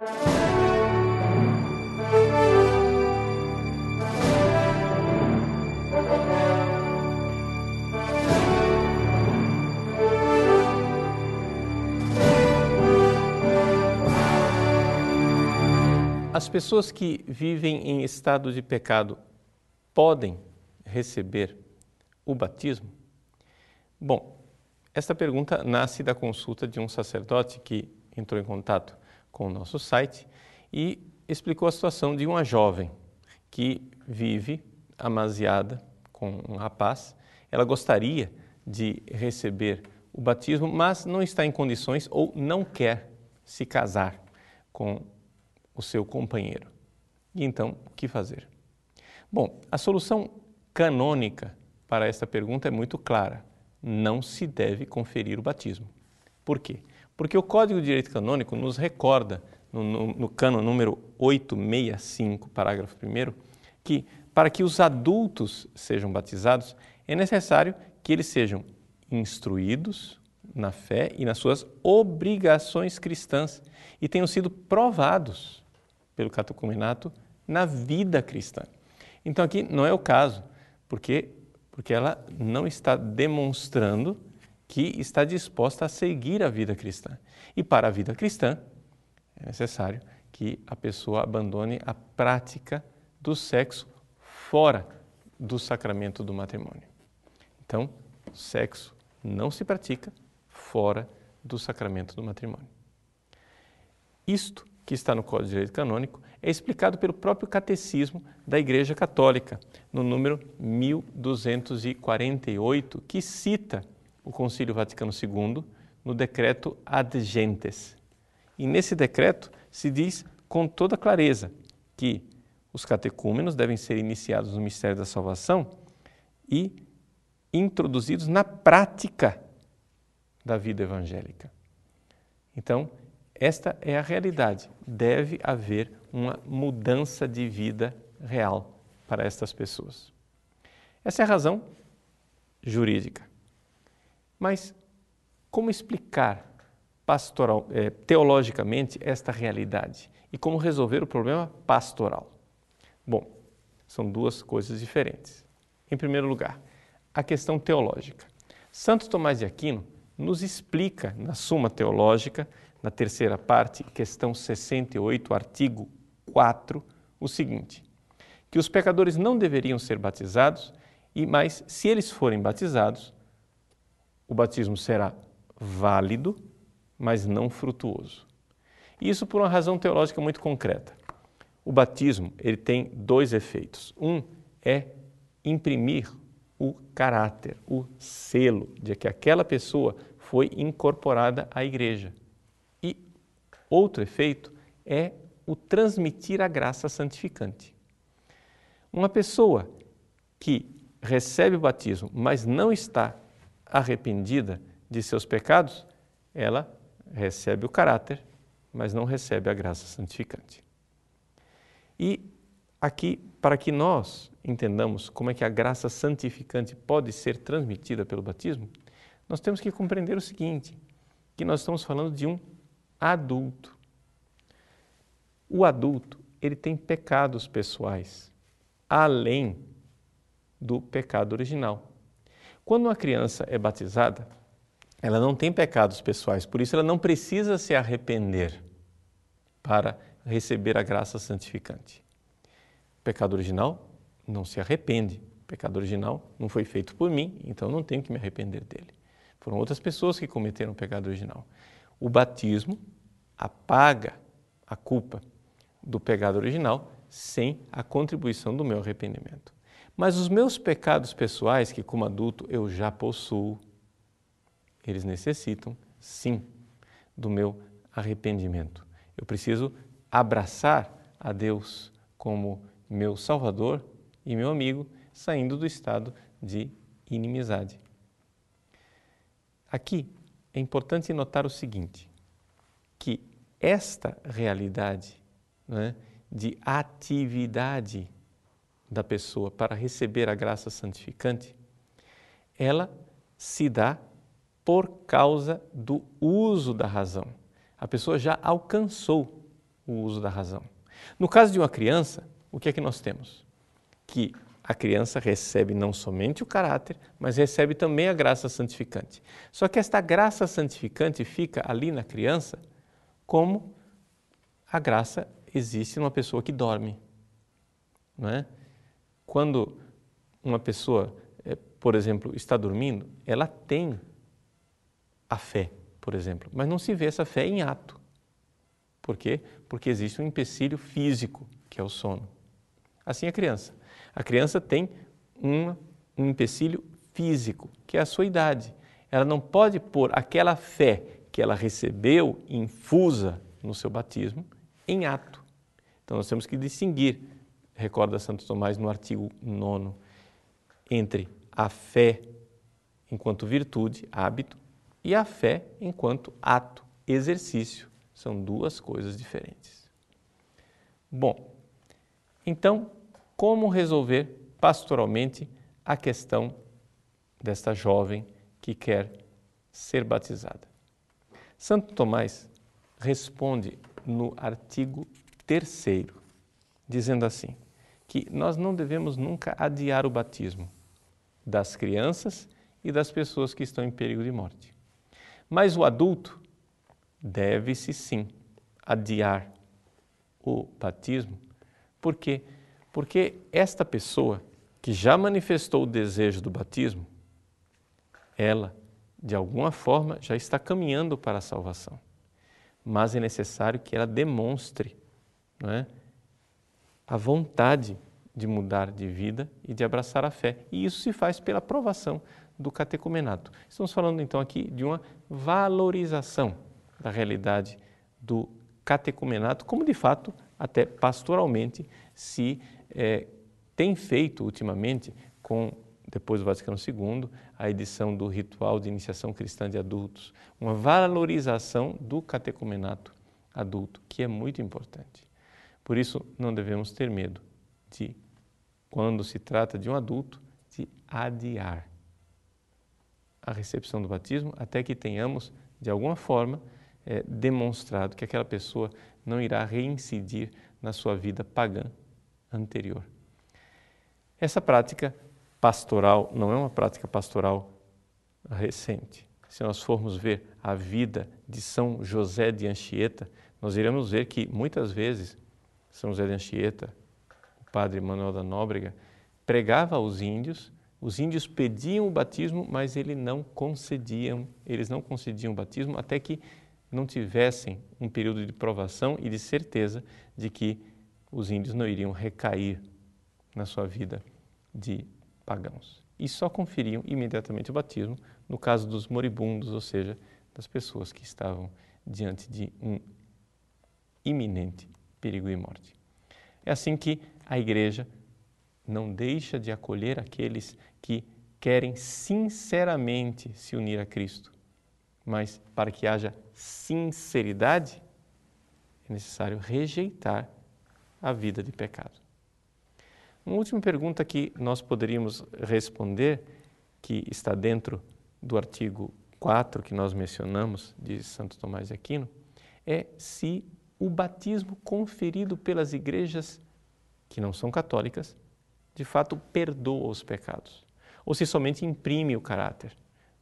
As pessoas que vivem em estado de pecado podem receber o batismo? Bom, esta pergunta nasce da consulta de um sacerdote que entrou em contato com o nosso site e explicou a situação de uma jovem que vive amaziada com um rapaz. Ela gostaria de receber o batismo, mas não está em condições ou não quer se casar com o seu companheiro. E então, o que fazer? Bom, a solução canônica para esta pergunta é muito clara. Não se deve conferir o batismo. Por quê? Porque o Código de Direito Canônico nos recorda, no, no, no cano número 865, parágrafo 1, que para que os adultos sejam batizados, é necessário que eles sejam instruídos na fé e nas suas obrigações cristãs e tenham sido provados pelo catecumenato na vida cristã. Então aqui não é o caso, porque porque ela não está demonstrando que está disposta a seguir a vida cristã. E para a vida cristã é necessário que a pessoa abandone a prática do sexo fora do sacramento do matrimônio. Então, sexo não se pratica fora do sacramento do matrimônio. Isto que está no Código de Direito Canônico é explicado pelo próprio Catecismo da Igreja Católica, no número 1248, que cita o Concílio Vaticano II no decreto Ad Gentes. E nesse decreto se diz com toda clareza que os catecúmenos devem ser iniciados no mistério da salvação e introduzidos na prática da vida evangélica. Então, esta é a realidade. Deve haver uma mudança de vida real para estas pessoas. Essa é a razão jurídica. Mas como explicar pastoral, eh, teologicamente esta realidade e como resolver o problema pastoral? Bom, são duas coisas diferentes. Em primeiro lugar, a questão teológica. Santo Tomás de Aquino nos explica na Suma Teológica na terceira parte, questão 68, artigo 4, o seguinte: que os pecadores não deveriam ser batizados, e mas se eles forem batizados, o batismo será válido, mas não frutuoso. Isso por uma razão teológica muito concreta. O batismo, ele tem dois efeitos. Um é imprimir o caráter, o selo de que aquela pessoa foi incorporada à igreja. Outro efeito é o transmitir a graça santificante. Uma pessoa que recebe o batismo, mas não está arrependida de seus pecados, ela recebe o caráter, mas não recebe a graça santificante. E aqui, para que nós entendamos como é que a graça santificante pode ser transmitida pelo batismo, nós temos que compreender o seguinte, que nós estamos falando de um adulto. O adulto, ele tem pecados pessoais, além do pecado original. Quando uma criança é batizada, ela não tem pecados pessoais, por isso ela não precisa se arrepender para receber a graça santificante. O pecado original não se arrepende. O pecado original não foi feito por mim, então não tenho que me arrepender dele. Foram outras pessoas que cometeram o pecado original. O batismo apaga a culpa do pecado original sem a contribuição do meu arrependimento. Mas os meus pecados pessoais, que como adulto eu já possuo, eles necessitam, sim, do meu arrependimento. Eu preciso abraçar a Deus como meu Salvador e meu amigo, saindo do estado de inimizade. Aqui é importante notar o seguinte: que esta realidade né, de atividade da pessoa para receber a graça santificante, ela se dá por causa do uso da razão. A pessoa já alcançou o uso da razão. No caso de uma criança, o que é que nós temos? Que a criança recebe não somente o caráter, mas recebe também a graça santificante. Só que esta graça santificante fica ali na criança como a graça existe numa pessoa que dorme. Não é? Quando uma pessoa, eh, por exemplo, está dormindo, ela tem a fé, por exemplo, mas não se vê essa fé em ato. Por quê? Porque existe um empecilho físico, que é o sono. Assim a criança. A criança tem um, um empecilho físico, que é a sua idade. Ela não pode pôr aquela fé que ela recebeu infusa no seu batismo em ato. Então nós temos que distinguir, recorda Santo Tomás no artigo 9, entre a fé enquanto virtude, hábito, e a fé enquanto ato, exercício. São duas coisas diferentes. Bom, então, como resolver pastoralmente a questão desta jovem que quer ser batizada? Santo Tomás responde no artigo 3, dizendo assim: que nós não devemos nunca adiar o batismo das crianças e das pessoas que estão em perigo de morte. Mas o adulto deve-se sim adiar o batismo, por quê? Porque esta pessoa que já manifestou o desejo do batismo, ela, de alguma forma, já está caminhando para a salvação mas é necessário que ela demonstre não é, a vontade de mudar de vida e de abraçar a fé. E isso se faz pela aprovação do catecumenato. Estamos falando então aqui de uma valorização da realidade do catecumenato, como de fato, até pastoralmente, se é, tem feito ultimamente com depois do Vaticano II, a edição do Ritual de Iniciação Cristã de Adultos, uma valorização do catecumenato adulto, que é muito importante. Por isso, não devemos ter medo de, quando se trata de um adulto, de adiar a recepção do batismo até que tenhamos, de alguma forma, é, demonstrado que aquela pessoa não irá reincidir na sua vida pagã anterior. Essa prática pastoral não é uma prática pastoral recente. Se nós formos ver a vida de São José de Anchieta, nós iremos ver que muitas vezes São José de Anchieta, o padre Manuel da Nóbrega, pregava aos índios, os índios pediam o batismo, mas ele não concediam, eles não concediam o batismo até que não tivessem um período de provação e de certeza de que os índios não iriam recair na sua vida de pagãos. E só conferiam imediatamente o batismo no caso dos moribundos, ou seja, das pessoas que estavam diante de um iminente perigo de morte. É assim que a igreja não deixa de acolher aqueles que querem sinceramente se unir a Cristo. Mas para que haja sinceridade, é necessário rejeitar a vida de pecado. Uma última pergunta que nós poderíamos responder, que está dentro do artigo 4 que nós mencionamos de Santo Tomás de Aquino, é se o batismo conferido pelas igrejas que não são católicas, de fato perdoa os pecados, ou se somente imprime o caráter.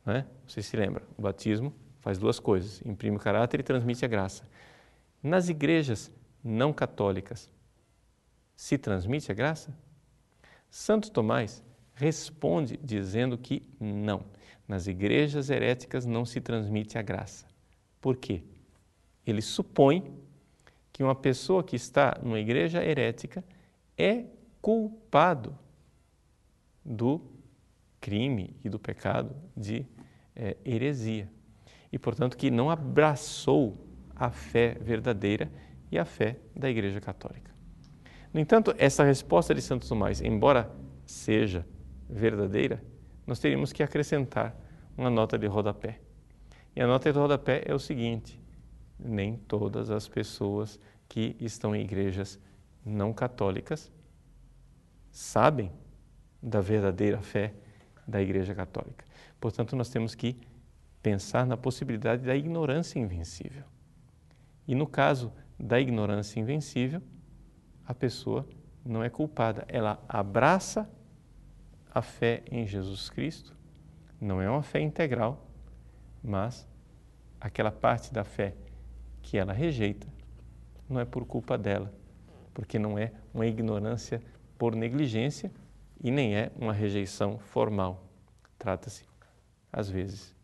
Não é? Você se lembra, o batismo faz duas coisas, imprime o caráter e transmite a graça. Nas igrejas não católicas, se transmite a graça? Santo Tomás responde dizendo que não. Nas igrejas heréticas não se transmite a graça. Por quê? Ele supõe que uma pessoa que está numa igreja herética é culpado do crime e do pecado de é, heresia. E, portanto, que não abraçou a fé verdadeira e a fé da Igreja Católica. No entanto, essa resposta de Santo Tomás, embora seja verdadeira, nós teríamos que acrescentar uma nota de rodapé. E a nota de rodapé é o seguinte: nem todas as pessoas que estão em igrejas não católicas sabem da verdadeira fé da Igreja Católica. Portanto, nós temos que pensar na possibilidade da ignorância invencível. E no caso da ignorância invencível, a pessoa não é culpada. Ela abraça a fé em Jesus Cristo, não é uma fé integral, mas aquela parte da fé que ela rejeita não é por culpa dela, porque não é uma ignorância por negligência e nem é uma rejeição formal. Trata-se, às vezes,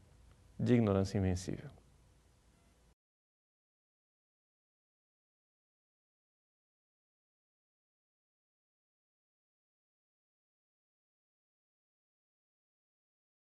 de ignorância invencível.